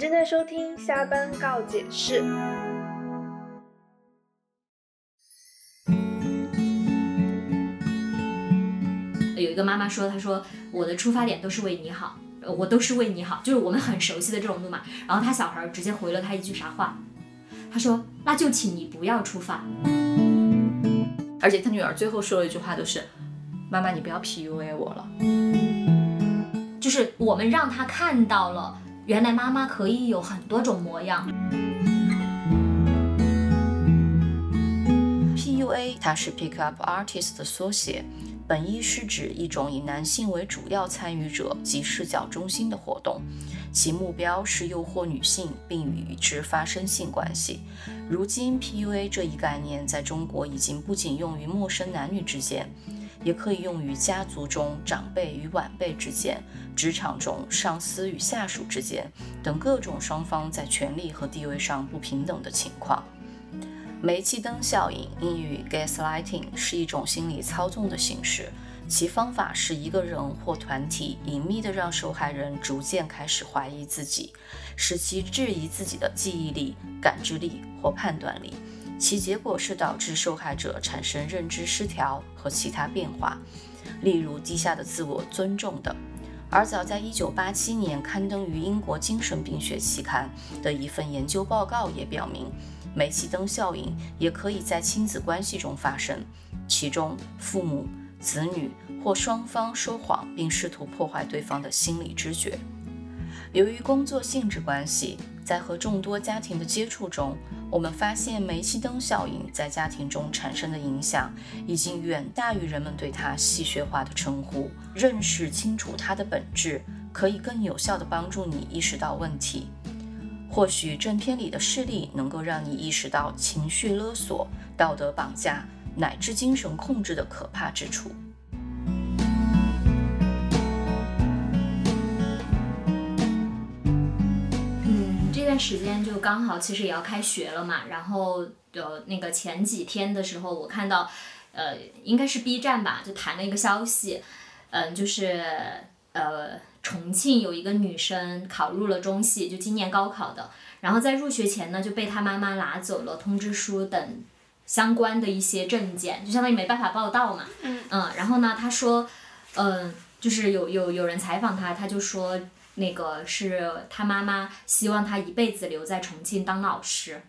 正在收听下班告解室。有一个妈妈说：“她说我的出发点都是为你好，我都是为你好，就是我们很熟悉的这种路嘛。”然后他小孩直接回了他一句啥话？他说：“那就请你不要出发。而且他女儿最后说了一句话，就是：“妈妈，你不要 PUA 我了。”就是我们让他看到了，原来妈妈可以有很多种模样。PUA 它是 Pick Up Artist 的缩写，本意是指一种以男性为主要参与者及视角中心的活动，其目标是诱惑女性并与之发生性关系。如今，PUA 这一概念在中国已经不仅用于陌生男女之间，也可以用于家族中长辈与晚辈之间、职场中上司与下属之间等各种双方在权力和地位上不平等的情况。煤气灯效应（英语 gaslighting） 是一种心理操纵的形式，其方法是一个人或团体隐秘地让受害人逐渐开始怀疑自己，使其质疑自己的记忆力、感知力或判断力。其结果是导致受害者产生认知失调和其他变化，例如低下的自我尊重等。而早在1987年刊登于英国精神病学期刊的一份研究报告也表明，煤气灯效应也可以在亲子关系中发生，其中父母、子女或双方说谎并试图破坏对方的心理知觉。由于工作性质关系，在和众多家庭的接触中，我们发现煤气灯效应在家庭中产生的影响，已经远大于人们对它戏谑化的称呼。认识清楚它的本质，可以更有效地帮助你意识到问题。或许正片里的事例能够让你意识到情绪勒索、道德绑架乃至精神控制的可怕之处。时间就刚好其实也要开学了嘛，然后呃那个前几天的时候，我看到呃应该是 B 站吧，就弹了一个消息，嗯、就是呃重庆有一个女生考入了中戏，就今年高考的，然后在入学前呢就被她妈妈拿走了通知书等相关的一些证件，就相当于没办法报到嘛。嗯然后呢，她说，嗯、就是有有有人采访她，她就说那个是他妈妈希望他一辈子留在重庆当老师，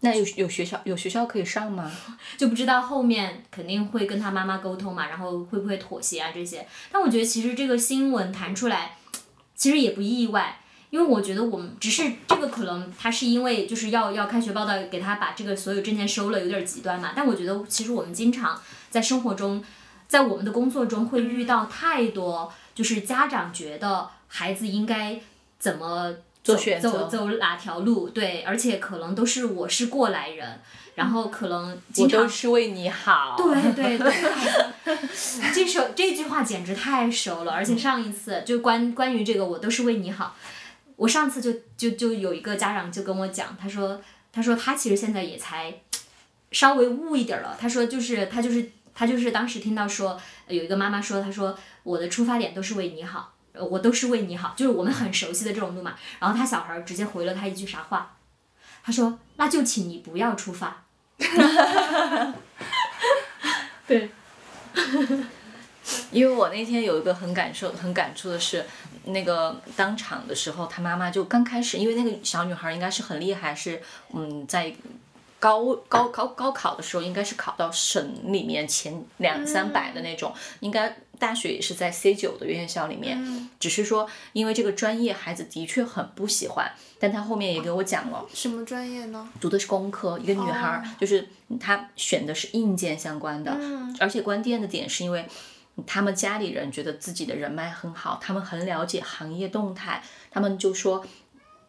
那有有学校有学校可以上吗？就不知道后面肯定会跟他妈妈沟通嘛，然后会不会妥协啊这些。但我觉得其实这个新闻弹出来，其实也不意外。因为我觉得我们只是这个可能他是因为就是要要开学报道给他把这个所有证件收了有点极端嘛，但我觉得其实我们经常在生活中，在我们的工作中会遇到太多就是家长觉得孩子应该怎么走做选择走走哪条路，对，而且可能都是我是过来人，然后可能我经常都是为你好。对对对，这首这句话简直太熟了，而且上一次就关关于这个，我都是为你好。我上次就就就有一个家长就跟我讲，他说他说他其实现在也才稍微悟一点儿了。他说就是他就是他就是当时听到说呃有一个妈妈说，他说我的出发点都是为你好，我都是为你好，就是我们很熟悉的这种路嘛。然后他小孩直接回了他一句啥话？他说那就请你不要出发。对。因为我那天有一个很感受、很感触的是，那个当场的时候，他妈妈就刚开始，因为那个小女孩应该是很厉害，是嗯，在高高高高考的时候，应该是考到省里面前两三百的那种，应该大学也是在 C 九的院校里面，只是说因为这个专业孩子的确很不喜欢，但他后面也给我讲了，什么专业呢？读的是工科，一个女孩儿，就是她选的是硬件相关的，而且关键的点是因为他们家里人觉得自己的人脉很好，他们很了解行业动态，他们就说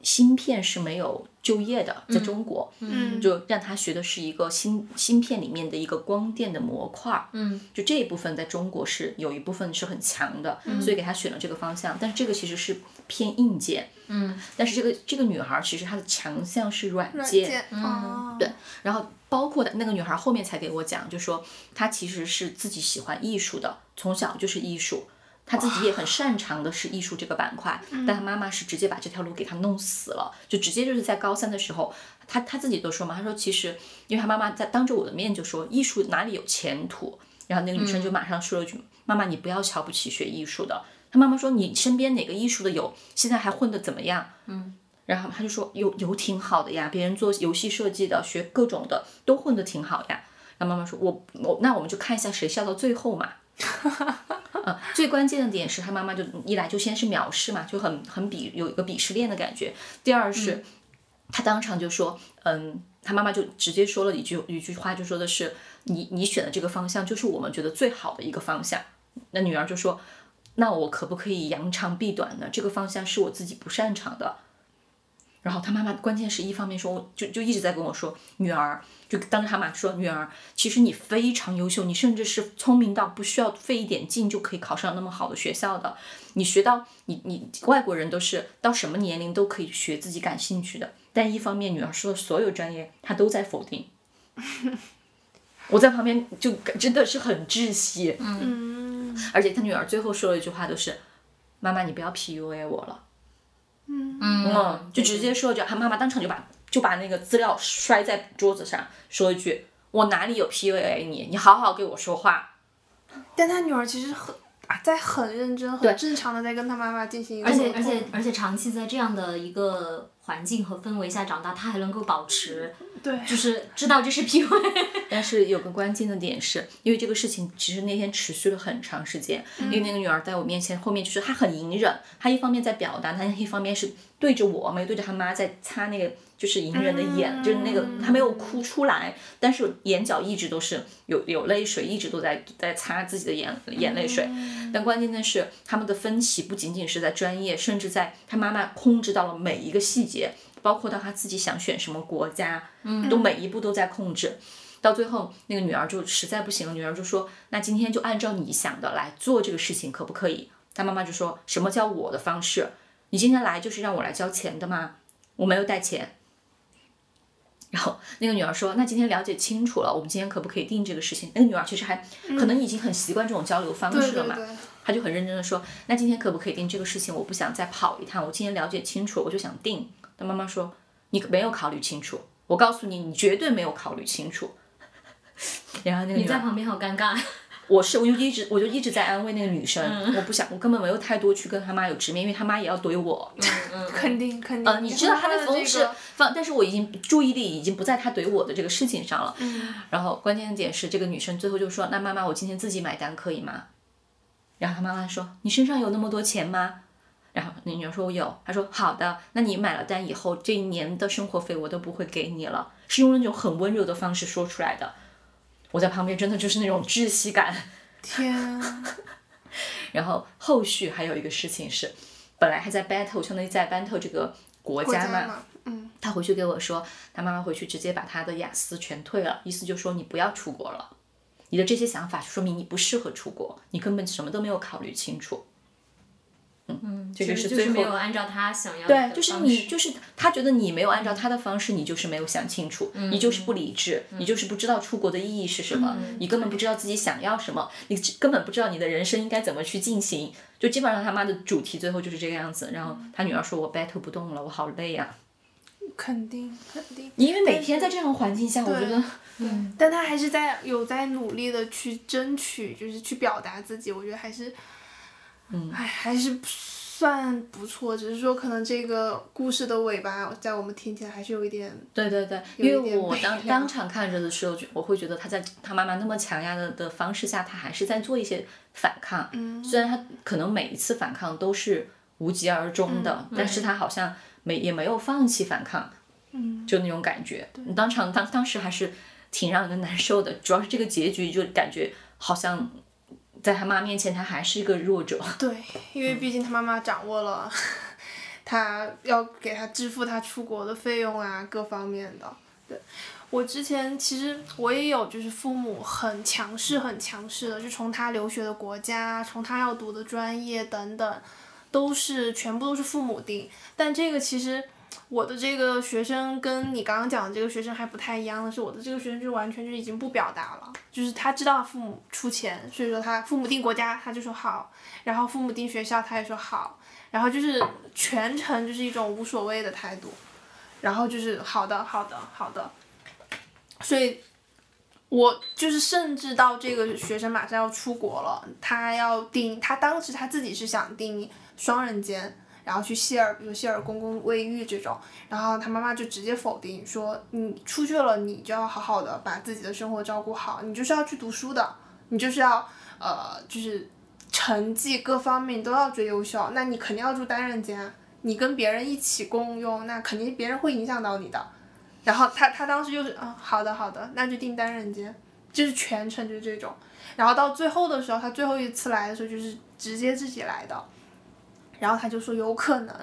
芯片是没有就业的，在中国，嗯就让他学的是一个芯芯片里面的一个光电的模块儿，嗯，就这一部分在中国是有一部分是很强的，所以给他选了这个方向，但是这个其实是偏硬件，嗯，但是这个这个女孩儿其实她的强项是软软件，件哦，对，然后包括的那个女孩后面才给我讲，就说她其实是自己喜欢艺术的，从小就是艺术，他自己也很擅长的是艺术这个板块，但他妈妈是直接把这条路给他弄死了，就直接就是在高三的时候，他他自己都说嘛，他说其实因为他妈妈在当着我的面就说艺术哪里有前途，然后那个女生就马上说了一句，妈妈你不要瞧不起学艺术的。他妈妈说你身边哪个艺术的有，现在还混得怎么样？嗯，然后他就说有有挺好的呀，别人做游戏设计的，学各种的都混得挺好呀。然后妈妈说我我那我们就看一下谁笑到最后嘛。呃，最关键的点是他妈妈就一来就先是藐视嘛，就很很鄙有一个鄙视链的感觉。第二是，他当场就说，嗯，他妈妈就直接说了一句一句话，就说的是你你选的这个方向就是我们觉得最好的一个方向。那女儿就说，那我可不可以扬长避短呢？这个方向是我自己不擅长的。然后他妈妈关键是一方面说，就就一直在跟我说，女儿就当着他妈说，女儿其实你非常优秀，你甚至是聪明到不需要费一点劲就可以考上那么好的学校的。你学到你你外国人都是到什么年龄都可以学自己感兴趣的，但一方面女儿说的所有专业她都在否定。我在旁边就真的是很窒息，嗯，而且他女儿最后说了一句话，都是妈妈你不要 PUA 我了。嗯嗯，就直接说就他妈妈当场就把就把那个资料摔在桌子上，说一句：“我哪里有 PUA 你？你好好给我说话。但他女儿其实很啊，在很认真、很正常的在跟他妈妈进行一个而且而且而且长期在这样的一个环境和氛围下长大，他还能够保持，对，就是知道这是 PUA。但是有个关键的点是，因为这个事情其实那天持续了很长时间，因为那个女儿在我面前后面就是她很隐忍，她一方面在表达，她一方面是对着我，没有对着她妈在擦那个就是隐忍的眼，就是那个她没有哭出来，但是眼角一直都是有有泪水，一直都在在擦自己的眼眼泪水。但关键的是，他们的分歧不仅仅是在专业，甚至在他妈妈控制到了每一个细节，包括到她自己想选什么国家，嗯，都每一步都在控制。到最后，那个女儿就实在不行了，女儿就说：“那今天就按照你想的来做这个事情，可不可以？”她妈妈就说什么叫我的方式？你今天来就是让我来交钱的吗？我没有带钱。然后那个女儿说：“那今天了解清楚了，我们今天可不可以定这个事情？”那个女儿其实还可能已经很习惯这种交流方式了嘛，她就很认真的说：“那今天可不可以定这个事情？我不想再跑一趟，我今天了解清楚，我就想定。”但妈妈说：“你没有考虑清楚，我告诉你，你绝对没有考虑清楚。”然后那个你在旁边好尴尬。我是我就一直我就一直在安慰那个女生，我不想我根本没有太多去跟她妈有直面，因为她妈也要怼我。肯定肯定。呃，你知道他的的方式放，但是我已经注意力已经不在他怼我的这个事情上了。然后关键的点是，这个女生最后就说：“那妈妈，我今天自己买单可以吗？”然后她妈妈说：“你身上有那么多钱吗？”然后那女儿说：“我有。”她说：“好的，那你买了单以后，这一年的生活费我都不会给你了。”是用那种很温柔的方式说出来的。我在旁边真的就是那种窒息感。天啊，然后后续还有一个事情是，本来还在 battle，相当于在 battle 这个国国家嘛，家嘛，嗯，他回去给我说，他妈妈回去直接把他的雅思全退了，意思就说你不要出国了，你的这些想法说明你不适合出国，你根本什么都没有考虑清楚。嗯，这就个最后是没有按照他想要的对，就是你就是他觉得你没有按照他的方式，你就是没有想清楚，你就是不理智，你就是不知道出国的意义是什么，你根本不知道自己想要什么，你根本不知道你的人生应该怎么去进行。就基本上他妈的主题最后就是这个样子。然后他女儿说：“我 battle 不动了，我好累呀、肯定肯定。因为每天在这样的环境下，我觉得但他还是在有在努力的去争取，就是去表达自己，我觉得还是，嗯，哎，还是算不错，只是说可能这个故事的尾巴，在我们听起来还是有一点，对对对，因为我当当场看着的时候，就我会觉得他在他妈妈那么强压的的方式下，他还是在做一些反抗。嗯，虽然他可能每一次反抗都是无疾而终的，但是他好像没也没有放弃反抗，嗯，就那种感觉。你当场当当时还是挺让人难受的，主要是这个结局就感觉好像在他妈面前他还是一个弱者。对，因为毕竟他妈妈掌握了，他要给他支付他出国的费用啊，各方面的。对，我之前其实我也有，就是父母很强势、很强势的，就从他留学的国家，从他要读的专业等等，都是全部都是父母定。但这个其实我的这个学生跟你刚刚讲的这个学生还不太一样的是，我的这个学生就完全就已经不表达了，就是他知道父母出钱，所以说他父母定国家他就说好，然后父母定学校他也说好，然后就是全程就是一种无所谓的态度，然后就是好的好的好的，所以。我就是，甚至到这个学生马上要出国了，他要订，他当时他自己是想订双人间，然后去希尔，比如希尔公共卫浴这种，然后他妈妈就直接否定说，你出去了，你就要好好的把自己的生活照顾好，你就是要去读书的，你就是要呃，就是成绩各方面都要最优秀，那你肯定要住单人间，你跟别人一起共用，那肯定别人会影响到你的。然后他他当时就是嗯，好的好的，那就订单人间，就是全程就这种。然后到最后的时候，他最后一次来的时候就是直接自己来的。然后他就说有可能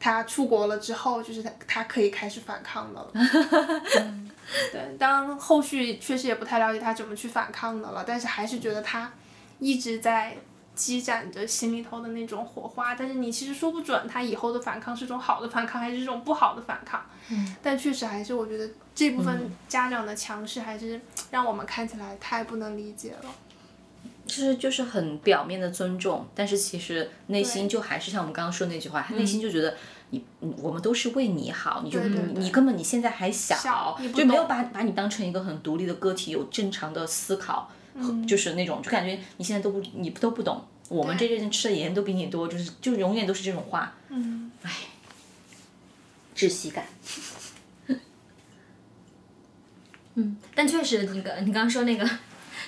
他出国了之后，就是他他可以开始反抗的了。对，当后续确实也不太了解他怎么去反抗的了，但是还是觉得他一直在。积攒着心里头的那种火花，但是你其实说不准他以后的反抗是种好的反抗还是这种不好的反抗。嗯。但确实还是我觉得这部分家长的强势还是让我们看起来太不能理解了。其实就是很表面的尊重，但是其实内心就还是像我们刚刚说那句话，他内心就觉得你，我们都是为你好，你就你你根本你现在还小，就没有把把你当成一个很独立的个体，有正常的思考。就是那种，就感觉你现在都不，你都不懂，我们这些人吃的盐都比你多，就是就永远都是这种话，嗯，唉，窒息感。嗯，但确实，你刚你刚刚说那个，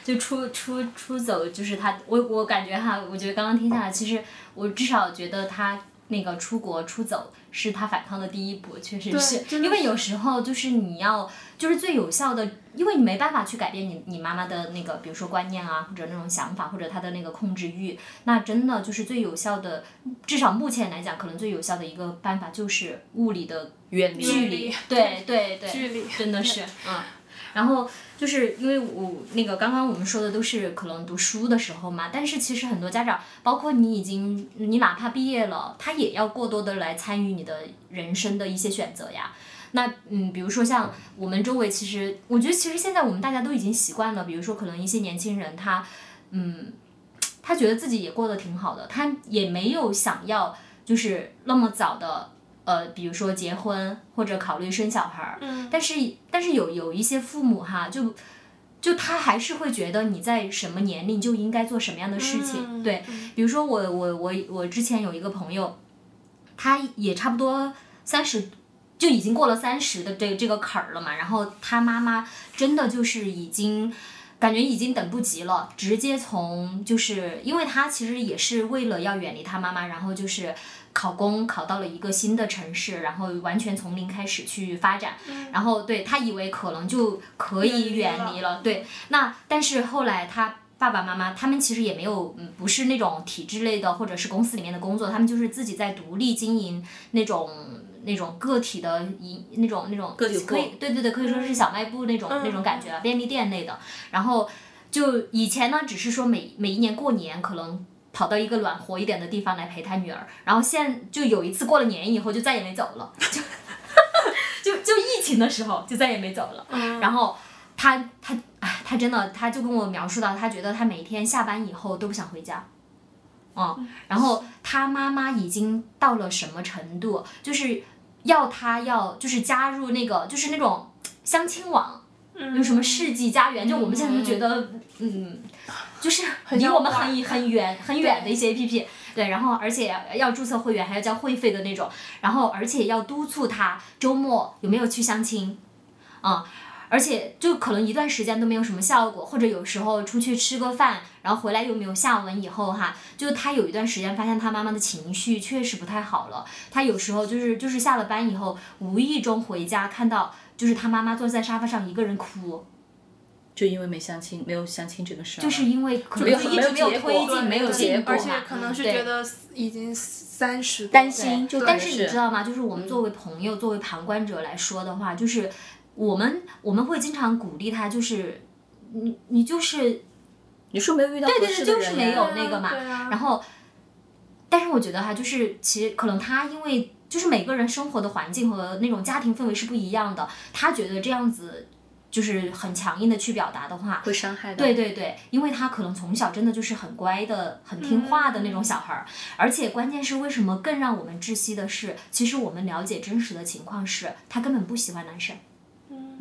就出出出走，就是他，我我感觉哈，我觉得刚刚听下来，其实我至少觉得他那个出国出走是他反抗的第一步，确实是，因为有时候就是你要。就是最有效的，因为你没办法去改变你你妈妈的那个，比如说观念啊，或者那种想法，或者她的那个控制欲，那真的就是最有效的，至少目前来讲，可能最有效的一个办法就是物理的远离，距离，对对对，距离，真的是，嗯，然后就是因为我那个刚刚我们说的都是可能读书的时候嘛，但是其实很多家长，包括你已经你哪怕毕业了，他也要过多的来参与你的人生的一些选择呀。那嗯，比如说像我们周围，其实我觉得其实现在我们大家都已经习惯了。比如说可能一些年轻人，他嗯，他觉得自己也过得挺好的，他也没有想要就是那么早的呃，比如说结婚或者考虑生小孩儿。嗯。但是但是有有一些父母哈，就就他还是会觉得你在什么年龄就应该做什么样的事情。对。比如说我我我我之前有一个朋友，他也差不多三十。就已经过了三十的这这个坎儿了嘛，然后他妈妈真的就是已经感觉已经等不及了，直接从就是因为他其实也是为了要远离他妈妈，然后就是考公考到了一个新的城市，然后完全从零开始去发展，然后对他以为可能就可以远离了，对，那但是后来他爸爸妈妈他们其实也没有嗯不是那种体制类的或者是公司里面的工作，他们就是自己在独立经营那种。那种个体的一那种那种可以对对对可以说是小卖部那种那种感觉了，便利店类的。然后就以前呢，只是说每每一年过年可能跑到一个暖和一点的地方来陪他女儿。然后现就有一次过了年以后就再也没走了，就就 就疫情的时候就再也没走了。然后他他哎他真的他就跟我描述到，他觉得他每天下班以后都不想回家。嗯，然后他妈妈已经到了什么程度，就是要他要就是加入那个就是那种相亲网，有什么世纪佳缘，就我们现在就觉得嗯，就是离我们很很远很远的一些 A P P，对，然后而且要注册会员还要交会费的那种，然后而且要督促他周末有没有去相亲，啊。而且就可能一段时间都没有什么效果，或者有时候出去吃个饭，然后回来又没有下文，以后哈，就他有一段时间发现他妈妈的情绪确实不太好了。他有时候就是就是下了班以后，无意中回家看到就是他妈妈坐在沙发上一个人哭，就因为没相亲，没有相亲这个事儿，就是因为可能一直没有推进，没有结果而且可能是觉得已经三十担心，就但是你知道吗？就是我们作为朋友，作为旁观者来说的话，就是。我们我们会经常鼓励他，就是你你就是，你说没有遇到对对对，就是没有那个嘛。然后，但是我觉得哈，就是其实可能他因为就是每个人生活的环境和那种家庭氛围是不一样的。他觉得这样子就是很强硬的去表达的话，会伤害到。对对对，因为他可能从小真的就是很乖的、很听话的那种小孩儿，而且关键是为什么更让我们窒息的是，其实我们了解真实的情况是，他根本不喜欢男生。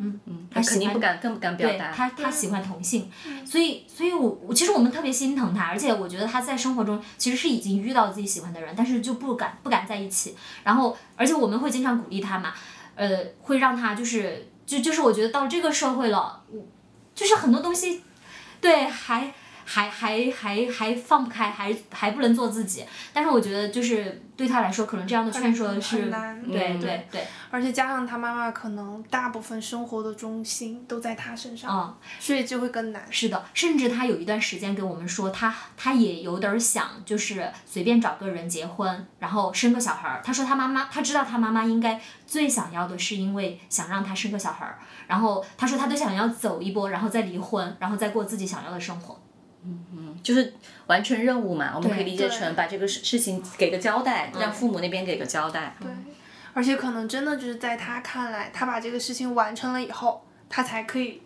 嗯嗯，他肯定喜欢不敢，更不敢表对达。他，他喜欢同性，所以，所以我我其实我们特别心疼他，而且我觉得他在生活中其实是已经遇到自己喜欢的人，但是就不敢不敢在一起。然后，而且我们会经常鼓励他嘛，呃，会让他就是就就是我觉得到这个社会了，就是很多东西，对，还还还还还放不开，还还不能做自己。但是我觉得就是对他来说，可能这样的劝说很是，难对嗯对对，而且加上他妈妈可能大部分生活的重心都在他身上，嗯。所以就会更难。是的，甚至他有一段时间跟我们说，他他也有点儿想，就是随便找个人结婚，然后生个小孩儿。他说他妈妈，他知道他妈妈应该最想要的是因为想让他生个小孩儿，然后他说他都想要走一波，然后再离婚，然后再过自己想要的生活。就是完成任务嘛，我们可以理解成把这个事事情给个交代，让父母那边给个交代。对，而且可能真的就是在他看来，他把这个事情完成了以后，他才可以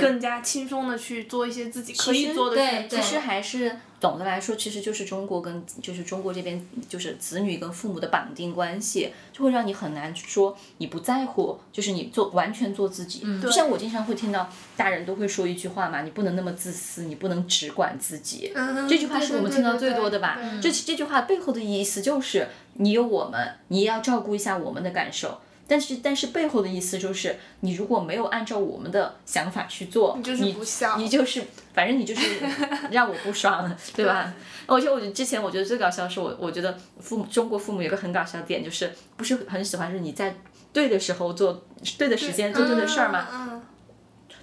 更加轻松的去做一些自己可以做的对选择。对其实还是总的来说，其实就是中国跟就是中国这边就是子女跟父母的绑定关系，就会让你很难说你不在乎，就是你做完全做自己。嗯就像我经常会听到大人都会说一句话嘛，你不能那么自私，你不能只管自己。嗯这句话是我们听到最多的吧？这这句话背后的意思就是，你有我们，你也要照顾一下我们的感受。但是，但是背后的意思就是，你如果没有按照我们的想法去做，你就是不孝你就是，反正你就是 让我不爽，对吧？而且我觉得之前我觉得最搞笑的是我，我觉得父母中国父母有个很搞笑的点，就是不是很喜欢是你在对的时候做对的时间做对的事儿吗？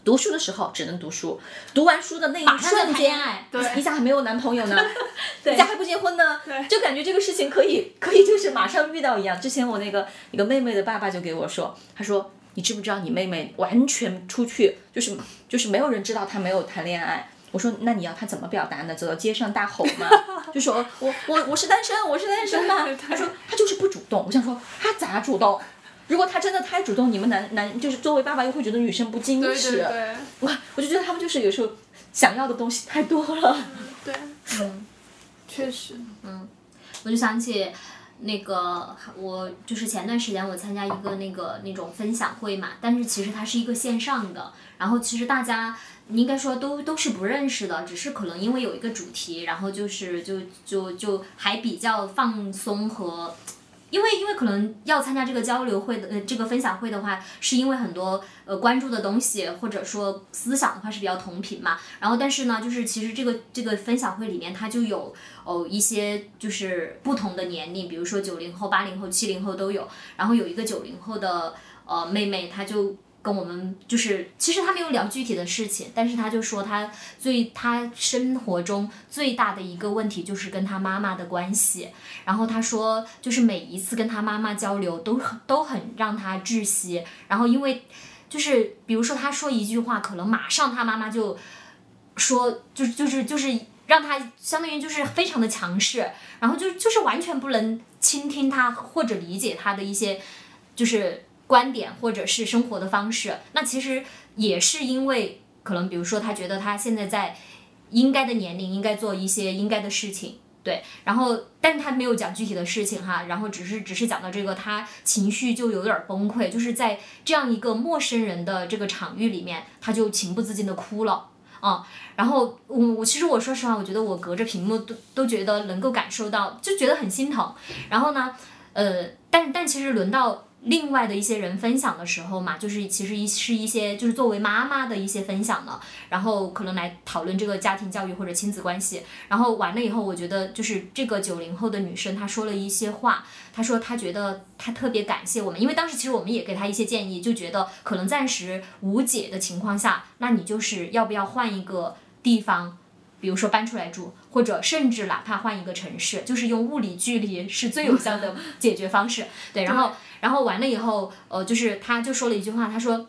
读书的时候只能读书，读完书的那一瞬间，对你咋还没有男朋友呢？你咋还不结婚呢？就感觉这个事情可以可以就是马上遇到一样。之前我那个一个妹妹的爸爸就给我说，他说你知不知道你妹妹完全出去就是就是没有人知道她没有谈恋爱。我说那你要她怎么表达呢？走到街上大吼吗？就说我我我是单身，我是单身吗。他说他就是不主动。我想说他咋主动？如果他真的太主动，你们男男就是作为爸爸又会觉得女生不矜持。对对哇，我就觉得他们就是有时候想要的东西太多了。对，嗯，确实，嗯我就想起那个我就是前段时间我参加一个那个那种分享会嘛，但是其实它是一个线上的，然后其实大家应该说都都是不认识的，只是可能因为有一个主题，然后就是就就就还比较放松和。因为因为可能要参加这个交流会的呃这个分享会的话，是因为很多呃关注的东西或者说思想的话是比较同频嘛。然后但是呢，就是其实这个这个分享会里面它就有哦一些就是不同的年龄，比如说九零后、八零后、七零后都有。然后有一个九零后的呃妹妹，她就跟我们就是，其实他没有聊具体的事情，但是他就说他最他生活中最大的一个问题就是跟他妈妈的关系。然后他说，就是每一次跟他妈妈交流都很都很让他窒息。然后因为就是比如说他说一句话，可能马上他妈妈就说，就就是就是让他相当于就是非常的强势，然后就就是完全不能倾听他或者理解他的一些就是观点或者是生活的方式。那其实也是因为可能比如说他觉得他现在在应该的年龄应该做一些应该的事情。对，然后，但他没有讲具体的事情哈，然后只是只是讲到这个，他情绪就有点崩溃，就是在这样一个陌生人的这个场域里面，他就情不自禁的哭了啊、然后我我其实我说实话，我觉得我隔着屏幕都都觉得能够感受到，就觉得很心疼。然后呢，呃，但但其实轮到另外的一些人分享的时候嘛，就是其实一是一些就是作为妈妈的一些分享了，然后可能来讨论这个家庭教育或者亲子关系。然后完了以后，我觉得就是这个九零后的女生，她说了一些话，她说她觉得她特别感谢我们，因为当时其实我们也给她一些建议，就觉得可能暂时无解的情况下，那你就是要不要换一个地方。比如说搬出来住，或者甚至哪怕换一个城市，就是用物理距离是最有效的解决方式。对，然后然后完了以后，呃，就是他就说了一句话，他说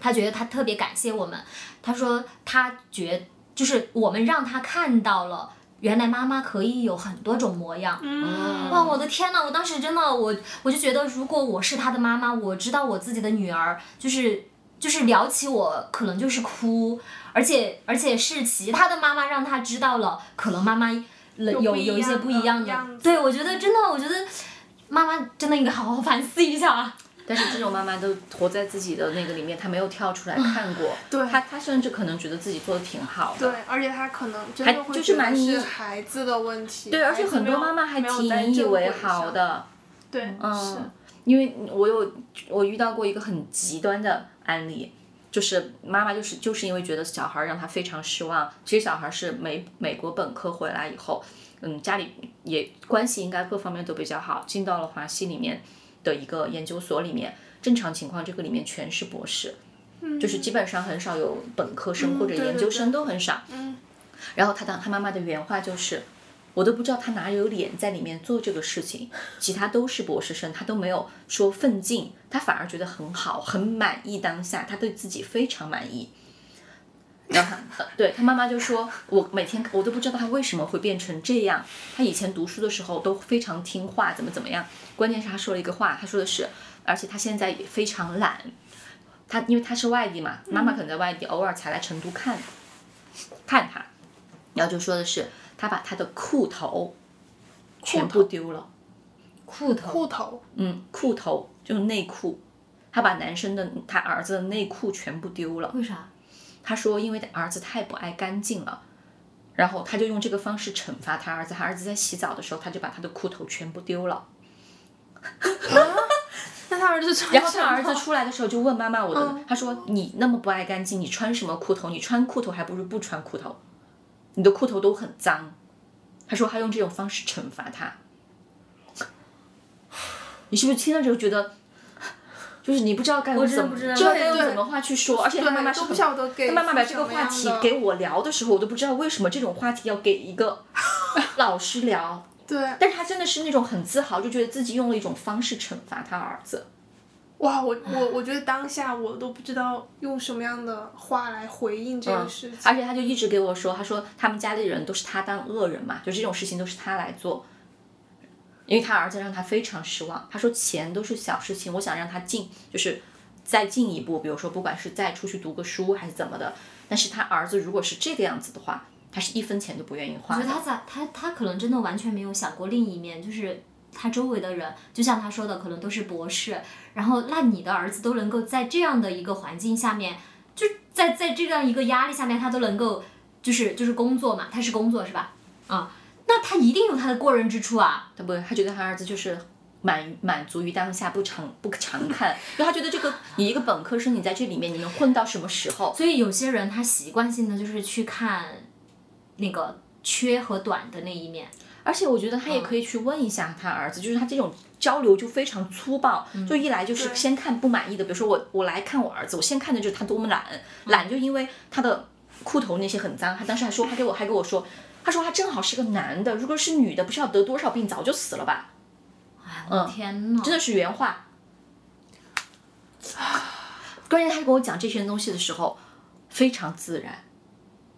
他觉得他特别感谢我们，他说他觉就是我们让他看到了原来妈妈可以有很多种模样。嗯，哇，我的天呐！我当时真的，我我就觉得，如果我是他的妈妈，我知道我自己的女儿就是就是聊起我，可能就是哭，而且而且是其他的妈妈让她知道了，可能妈妈有有一有有一些不一样的样。对，我觉得真的，我觉得妈妈真的应该好好反思一下。啊但是这种妈妈都活在自己的那个里面，她没有跳出来看过，对她她甚至可能觉得自己做的挺好的。对，而且她可能真还的会就是觉得蛮以是孩子的问题。对，而且很多妈妈还挺以为轨上。豪的。对，嗯，因为我有我遇到过一个很极端的案例，就是妈妈就是就是因为觉得小孩让她非常失望，其实小孩是美美国本科回来以后，嗯，家里也关系应该各方面都比较好，进到了华西里面的一个研究所里面，正常情况这个里面全是博士，就是基本上很少有本科生或者研究生都很少。嗯然后他当他妈妈的原话就是，我都不知道他哪有脸在里面做这个事情，其他都是博士生，他都没有说奋进，他反而觉得很好，很满意当下，他对自己非常满意。然后他，对他妈妈就说，我每天我都不知道他为什么会变成这样。他以前读书的时候都非常听话，怎么怎么样。关键是他说了一个话，他说的是，而且他现在也非常懒。他因为他是外地嘛，妈妈可能在外地，偶尔才来成都看看他。然后就说的是，他把他的裤头全部丢了。裤头，裤头，嗯，裤头就是内裤，他把男生的他儿子的内裤全部丢了。为啥？他说，因为他儿子太不爱干净了，然后他就用这个方式惩罚他儿子。他儿子在洗澡的时候，他就把他的裤头全部丢了。那他儿子穿然后他儿子出来的时候就问妈妈：“我的，他说你那么不爱干净，你穿什么裤头？你穿裤头还不如不穿裤头，你的裤头都很脏。”他说他用这种方式惩罚他。你是不是听到之后觉得，就是你不知道该用怎么，知道该对对用怎么话去说，而且他妈妈是都不很晓得给他妈妈把这个话题给我聊的时候，我都不知道为什么这种话题要给一个 老师聊。对，但是他真的是那种很自豪，就觉得自己用了一种方式惩罚他儿子。哇，我我我觉得当下我都不知道用什么样的话来回应这个事情。而且他就一直给我说，他说他们家里人都是他当恶人嘛，就这种事情都是他来做，因为他儿子让他非常失望。他说钱都是小事情，我想让他进，就是再进一步，比如说不管是再出去读个书还是怎么的，但是他儿子如果是这个样子的话，他是一分钱都不愿意花觉得他咋他他可能真的完全没有想过另一面，就是他周围的人，就像他说的，可能都是博士，然后那你的儿子都能够在这样的一个环境下面，就在在这样一个压力下面，他都能够就是就是工作嘛，他是工作是吧？啊，那他一定有他的过人之处啊。他不，他觉得他儿子就是满满足于当下，不常不常看，因为他觉得这个你一个本科生，你在这里面你能混到什么时候？所以有些人他习惯性的就是去看那个缺和短的那一面。而且我觉得他也可以去问一下他儿子，就是他这种交流就非常粗暴，就一来就是先看不满意的，比如说我我来看我儿子，我先看的就是他多么懒，懒就因为他的裤头那些很脏，他当时还说他给我还跟我说，他说他正好是个男的，如果是女的，不知道得多少病，早就死了吧，哎，我的天呐！真的是原话。关键他跟我讲这些东西的时候，非常自然。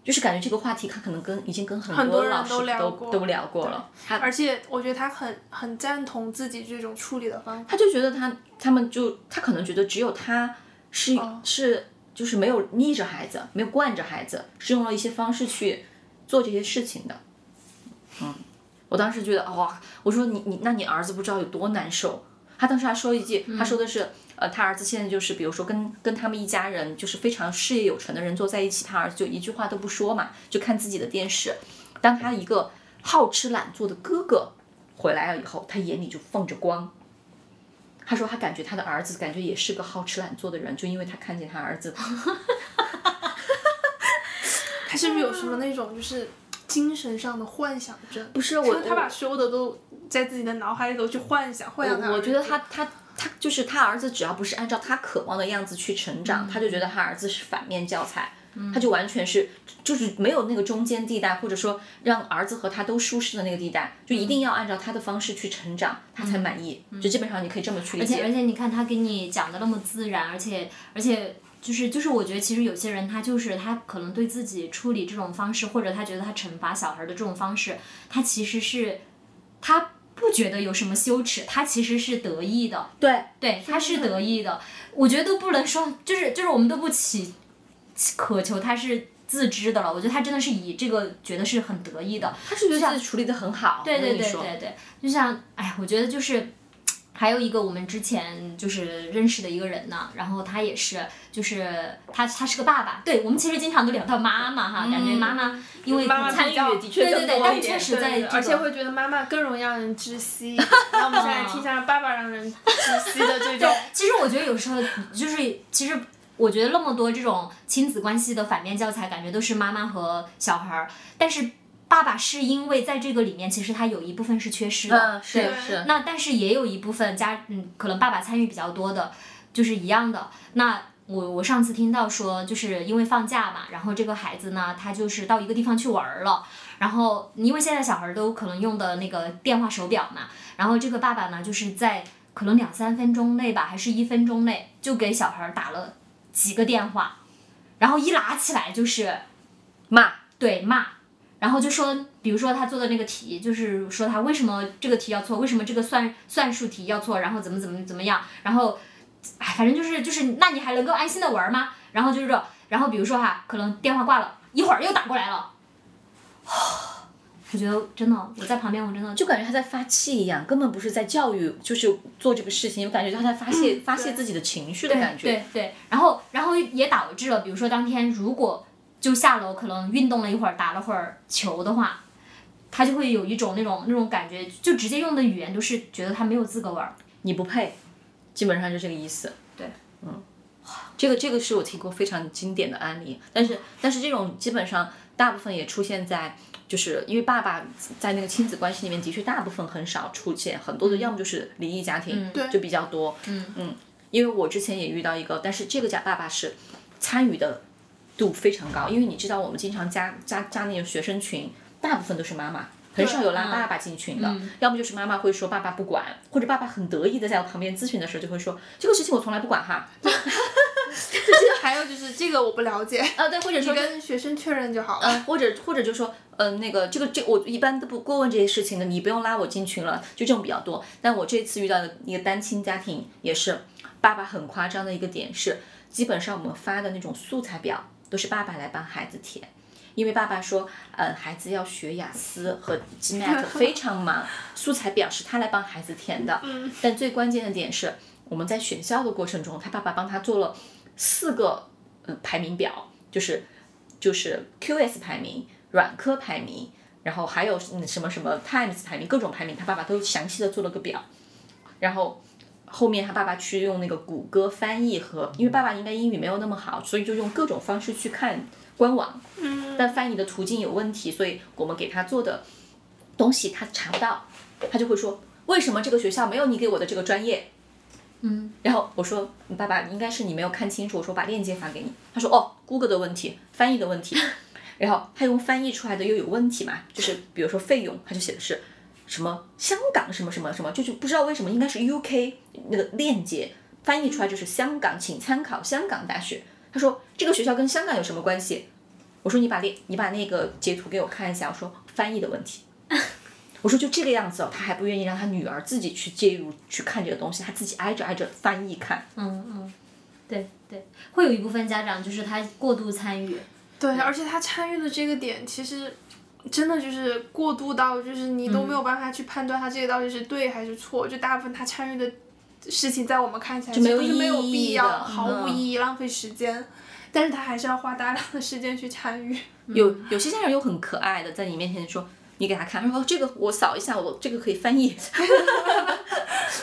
就是感觉这个话题，他可能跟已经跟很很多人老师都聊都都聊过了，他而且我觉得他很很赞同自己这种处理的方法。他就觉得他他们就他可能觉得只有他是、哦是就是没有逆着孩子，没有惯着孩子，是用了一些方式去做这些事情的。嗯，我当时觉得哇、我说你你那你儿子不知道有多难受。他当时还说一句，他说的是，呃，他儿子现在就是，比如说跟跟他们一家人，就是非常事业有成的人坐在一起，他儿子就一句话都不说嘛，就看自己的电视。当他一个好吃懒做的哥哥回来了以后，他眼里就放着光。他说他感觉他的儿子感觉也是个好吃懒做的人，就因为他看见他儿子，他是不是有什么那种就是精神上的幻想症？不是我就是他把所有的都在自己的脑海里头去幻想，幻想他我我觉得他他他就是他儿子，只要不是按照他渴望的样子去成长，他就觉得他儿子是反面教材，他就完全是就是没有那个中间地带，或者说让儿子和他都舒适的那个地带，就一定要按照他的方式去成长，他才满意。就基本上你可以这么去理解。而且而且你看他给你讲的那么自然，而且而且就是就是，我觉得其实有些人他就是他可能对自己处理这种方式，或者他觉得他惩罚小孩的这种方式，他其实是他不觉得有什么羞耻，他其实是得意的。对，对，他是得意的。我觉得都不能说，就是就是我们都不起起渴求他是自知的了。我觉得他真的是以这个觉得是很得意的。他是觉得自己处理的很好。对对对对对，就像哎，我觉得就是。还有一个我们之前就是认识的一个人呢，然后他也是，就是他他是个爸爸，对我们其实经常都聊到妈妈哈，感觉妈妈因为妈妈参与比较的确对对对，但确实对对在这个而且会觉得妈妈更容易让人窒息。那我们现在听一下爸爸让人窒息的这种。其实我觉得有时候就是，其实我觉得那么多这种亲子关系的反面教材，感觉都是妈妈和小孩儿，但是爸爸是因为在这个里面，其实他有一部分是缺失的，嗯，是是。那但是也有一部分家，嗯，可能爸爸参与比较多的，就是一样的。那我我上次听到说，就是因为放假嘛，然后这个孩子呢，他就是到一个地方去玩儿了，然后因为现在小孩儿都可能用的那个电话手表嘛，然后这个爸爸呢，就是在可能两三分钟内吧，还是一分钟内，就给小孩儿打了几个电话，然后一拿起来就是 骂，对骂，然后就说，比如说他做的那个题，就是说他为什么这个题要错，为什么这个算算术题要错，然后怎么怎么怎么样，然后，哎，反正就是就是，那你还能够安心的玩吗？然后就是这，然后比如说哈，可能电话挂了，一会儿又打过来了，我觉得真的，我在旁边我真的就感觉他在发气一样，根本不是在教育，就是做这个事情，我感觉他在发泄、发泄自己的情绪的感觉。对对，然后然后也导致了，比如说当天如果就下楼可能运动了一会儿，打了会儿球的话，他就会有一种那种那种感觉，就直接用的语言都是觉得他没有资格玩儿。你不配，基本上就这个意思。对，嗯，这个这个是我听过非常经典的案例，但是但是这种基本上大部分也出现在，就是因为爸爸在那个亲子关系里面的确大部分很少出现，很多的要么就是离异家庭，对就比较多。嗯嗯，因为我之前也遇到一个，但是这个家爸爸是参与的度非常高，因为你知道我们经常加加加那种学生群，大部分都是妈妈。很少有拉爸爸进群的，要么就是妈妈会说爸爸不管，或者爸爸很得意的在我旁边咨询的时候就会说这个事情我从来不管哈。还有就是这个我不了解，啊，对，或者说跟学生确认就好了。呃，或者或者就说，嗯，那个这个这我一般都不过问这些事情的，你不用拉我进群了，就这种比较多。但我这次遇到的一个单亲家庭也是，爸爸很夸张的一个点是，基本上我们发的那种素材表都是爸爸来帮孩子填。因为爸爸说，嗯，孩子要学雅思和 GMAT 非常忙，素材表是他来帮孩子填的。嗯但最关键的点是，我们在选校的过程中，他爸爸帮他做了四个呃排名表，就是就是 QS 排名、软科排名，然后还有嗯什么什么 Times 排名，各种排名，他爸爸都详细的做了个表。然后后面他爸爸去用那个谷歌翻译和，因为爸爸应该英语没有那么好，所以就用各种方式去看官网，嗯，但翻译的途径有问题，所以我们给他做的东西他查不到，他就会说为什么这个学校没有你给我的这个专业？嗯，然后我说你爸爸应该是你没有看清楚，我说把链接发给你，他说哦，Google 的问题，翻译的问题，然后他用翻译出来的又有问题嘛，就是比如说费用，他就写的是什么香港什么什么什么，就是不知道为什么应该是 UK 那个链接翻译出来就是香港，请参考香港大学。他说这个学校跟香港有什么关系？我说你把链你把那个截图给我看一下，我说翻译的问题。我说就这个样子哦，他还不愿意让他女儿自己去介入去看这个东西，他自己挨着挨着翻译看。嗯嗯，对对，会有一部分家长就是他过度参与。对，而且他参与的这个点，其实真的就是过度到，就是你都没有办法去判断他这个到底是对还是错。就大部分他参与的事情，在我们看起来就没有其实是没有意义必要，的毫无嗯意义，浪费时间。但是他还是要花大量的时间去参与。有有些家长又很可爱的在你面前说，你给他看，说哦这个我扫一下，我这个可以翻译，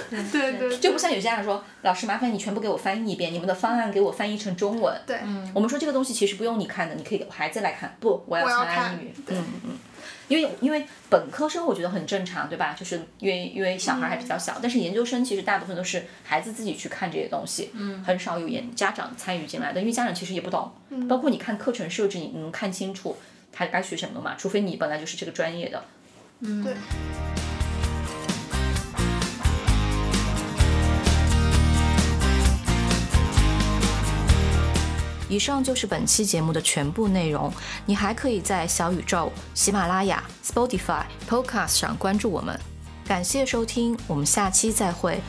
对对，就不像有些家长说，老师麻烦你全部给我翻译一遍，你们的方案给我翻译成中文。对，我们说这个东西其实不用你看的，你可以给孩子来看。不，我要参看英语嗯嗯。因为因为本科生我觉得很正常，对吧？就是因为因为小孩还比较小，但是研究生其实大部分都是孩子自己去看这些东西，嗯，很少有研家长参与进来的，因为家长其实也不懂，嗯包括你看课程设置，你能看清楚他该学什么嘛？除非你本来就是这个专业的。对。以上就是本期节目的全部内容。你还可以在小宇宙、喜马拉雅、Spotify、Podcast 上关注我们。感谢收听，我们下期再会。